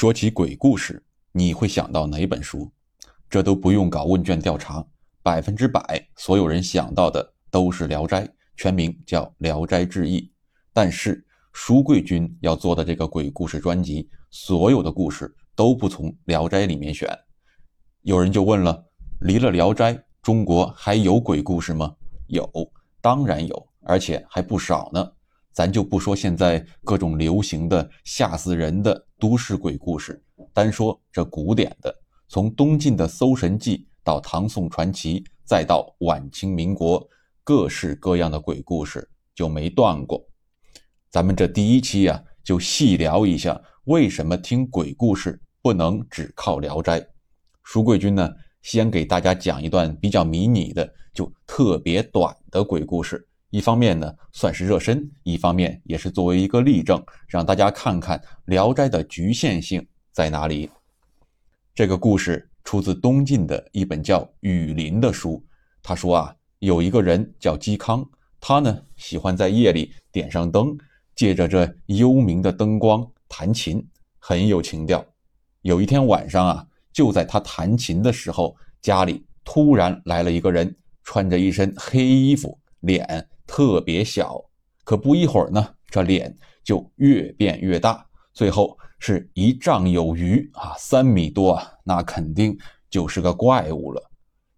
说起鬼故事，你会想到哪本书？这都不用搞问卷调查，百分之百所有人想到的都是《聊斋》，全名叫《聊斋志异》。但是书贵君要做的这个鬼故事专辑，所有的故事都不从《聊斋》里面选。有人就问了：离了《聊斋》，中国还有鬼故事吗？有，当然有，而且还不少呢。咱就不说现在各种流行的吓死人的都市鬼故事，单说这古典的，从东晋的《搜神记》到唐宋传奇，再到晚清民国，各式各样的鬼故事就没断过。咱们这第一期啊，就细聊一下为什么听鬼故事不能只靠《聊斋》。书贵君呢，先给大家讲一段比较迷你的，就特别短的鬼故事。一方面呢，算是热身；一方面也是作为一个例证，让大家看看《聊斋》的局限性在哪里。这个故事出自东晋的一本叫《雨林》的书。他说啊，有一个人叫嵇康，他呢喜欢在夜里点上灯，借着这幽冥的灯光弹琴，很有情调。有一天晚上啊，就在他弹琴的时候，家里突然来了一个人，穿着一身黑衣服，脸。特别小，可不一会儿呢，这脸就越变越大，最后是一丈有余啊，三米多啊，那肯定就是个怪物了。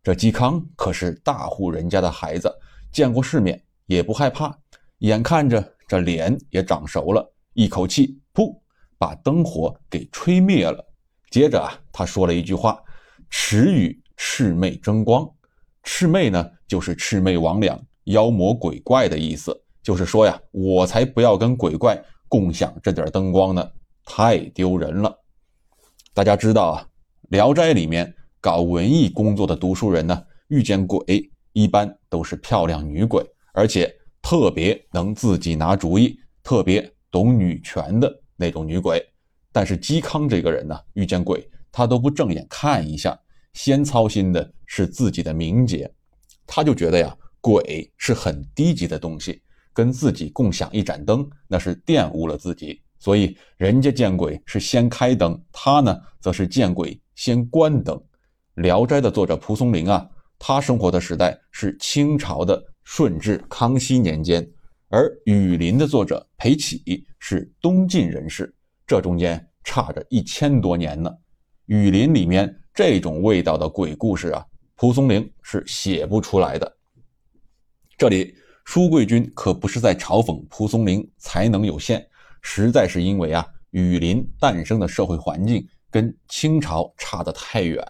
这嵇康可是大户人家的孩子，见过世面，也不害怕。眼看着这脸也长熟了，一口气噗，把灯火给吹灭了。接着啊，他说了一句话：“迟与魑魅争光。”魑魅呢，就是魑魅魍魉。妖魔鬼怪的意思，就是说呀，我才不要跟鬼怪共享这点灯光呢，太丢人了。大家知道啊，《聊斋》里面搞文艺工作的读书人呢，遇见鬼一般都是漂亮女鬼，而且特别能自己拿主意，特别懂女权的那种女鬼。但是嵇康这个人呢，遇见鬼他都不正眼看一下，先操心的是自己的名节，他就觉得呀。鬼是很低级的东西，跟自己共享一盏灯，那是玷污了自己。所以人家见鬼是先开灯，他呢则是见鬼先关灯。《聊斋》的作者蒲松龄啊，他生活的时代是清朝的顺治、康熙年间，而《雨林》的作者裴启是东晋人士，这中间差着一千多年呢。《雨林》里面这种味道的鬼故事啊，蒲松龄是写不出来的。这里，舒贵君可不是在嘲讽蒲松龄才能有限，实在是因为啊，雨林诞生的社会环境跟清朝差得太远。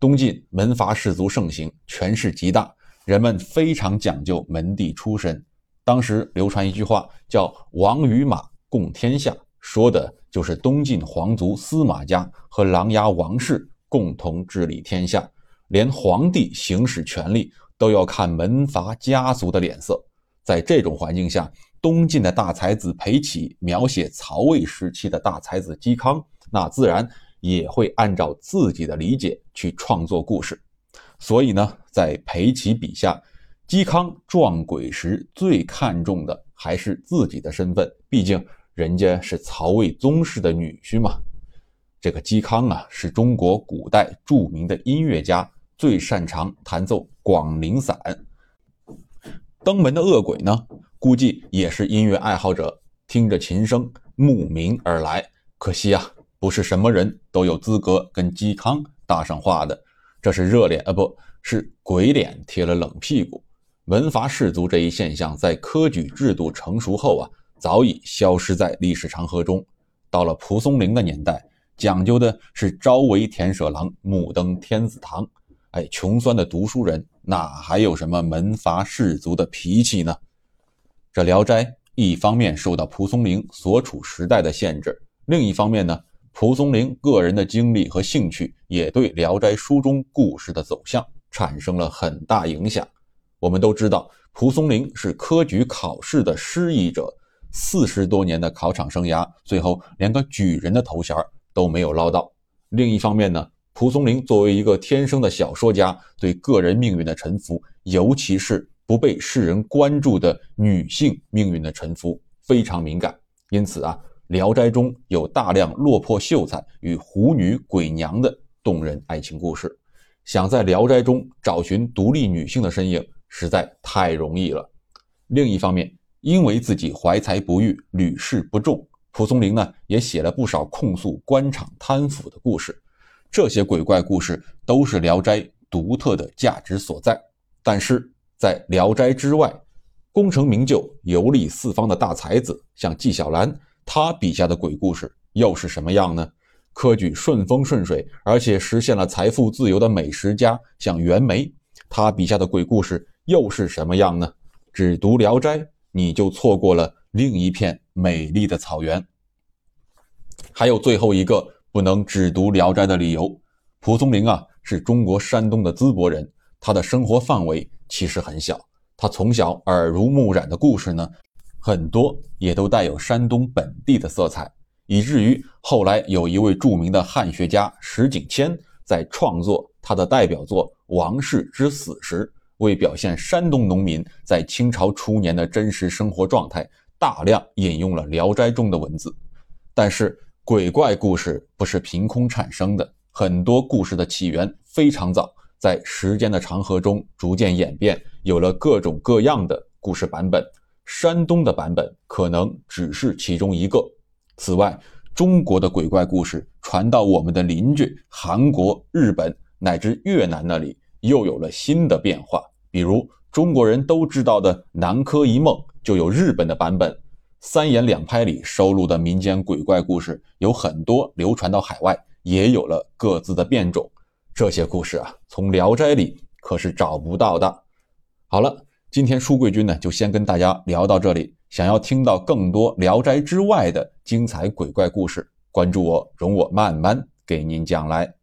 东晋门阀士族盛行，权势极大，人们非常讲究门第出身。当时流传一句话，叫“王与马，共天下”，说的就是东晋皇族司马家和琅琊王氏共同治理天下，连皇帝行使权力。都要看门阀家族的脸色。在这种环境下，东晋的大才子裴启描写曹魏时期的大才子嵇康，那自然也会按照自己的理解去创作故事。所以呢，在裴启笔下，嵇康撞鬼时最看重的还是自己的身份，毕竟人家是曹魏宗室的女婿嘛。这个嵇康啊，是中国古代著名的音乐家。最擅长弹奏广陵散。登门的恶鬼呢，估计也是音乐爱好者，听着琴声慕名而来。可惜啊，不是什么人都有资格跟嵇康搭上话的。这是热脸啊，不是鬼脸贴了冷屁股。门阀士族这一现象，在科举制度成熟后啊，早已消失在历史长河中。到了蒲松龄的年代，讲究的是朝为田舍郎，暮登天子堂。哎，穷酸的读书人哪还有什么门阀士族的脾气呢？这《聊斋》一方面受到蒲松龄所处时代的限制，另一方面呢，蒲松龄个人的经历和兴趣也对《聊斋》书中故事的走向产生了很大影响。我们都知道，蒲松龄是科举考试的失意者，四十多年的考场生涯，最后连个举人的头衔都没有捞到。另一方面呢？蒲松龄作为一个天生的小说家，对个人命运的沉浮，尤其是不被世人关注的女性命运的沉浮，非常敏感。因此啊，聊斋》中有大量落魄秀才与狐女鬼娘的动人爱情故事，想在《聊斋》中找寻独立女性的身影实在太容易了。另一方面，因为自己怀才不遇、屡试不中，蒲松龄呢也写了不少控诉官场贪腐的故事。这些鬼怪故事都是《聊斋》独特的价值所在。但是在《聊斋》之外，功成名就、游历四方的大才子，像纪晓岚，他笔下的鬼故事又是什么样呢？科举顺风顺水，而且实现了财富自由的美食家，像袁枚，他笔下的鬼故事又是什么样呢？只读《聊斋》，你就错过了另一片美丽的草原。还有最后一个不能只读《聊斋》的理由：蒲松龄啊，是中国山东的淄博人，他的生活范围其实很小。他从小耳濡目染的故事呢，很多也都带有山东本地的色彩，以至于后来有一位著名的汉学家石景谦在创作他的代表作《王氏之死》时。为表现山东农民在清朝初年的真实生活状态，大量引用了《聊斋》中的文字。但是，鬼怪故事不是凭空产生的，很多故事的起源非常早，在时间的长河中逐渐演变，有了各种各样的故事版本。山东的版本可能只是其中一个。此外，中国的鬼怪故事传到我们的邻居韩国、日本乃至越南那里。又有了新的变化，比如中国人都知道的《南柯一梦》，就有日本的版本。三言两拍里收录的民间鬼怪故事有很多流传到海外，也有了各自的变种。这些故事啊，从《聊斋》里可是找不到的。好了，今天书贵君呢，就先跟大家聊到这里。想要听到更多《聊斋》之外的精彩鬼怪故事，关注我，容我慢慢给您讲来。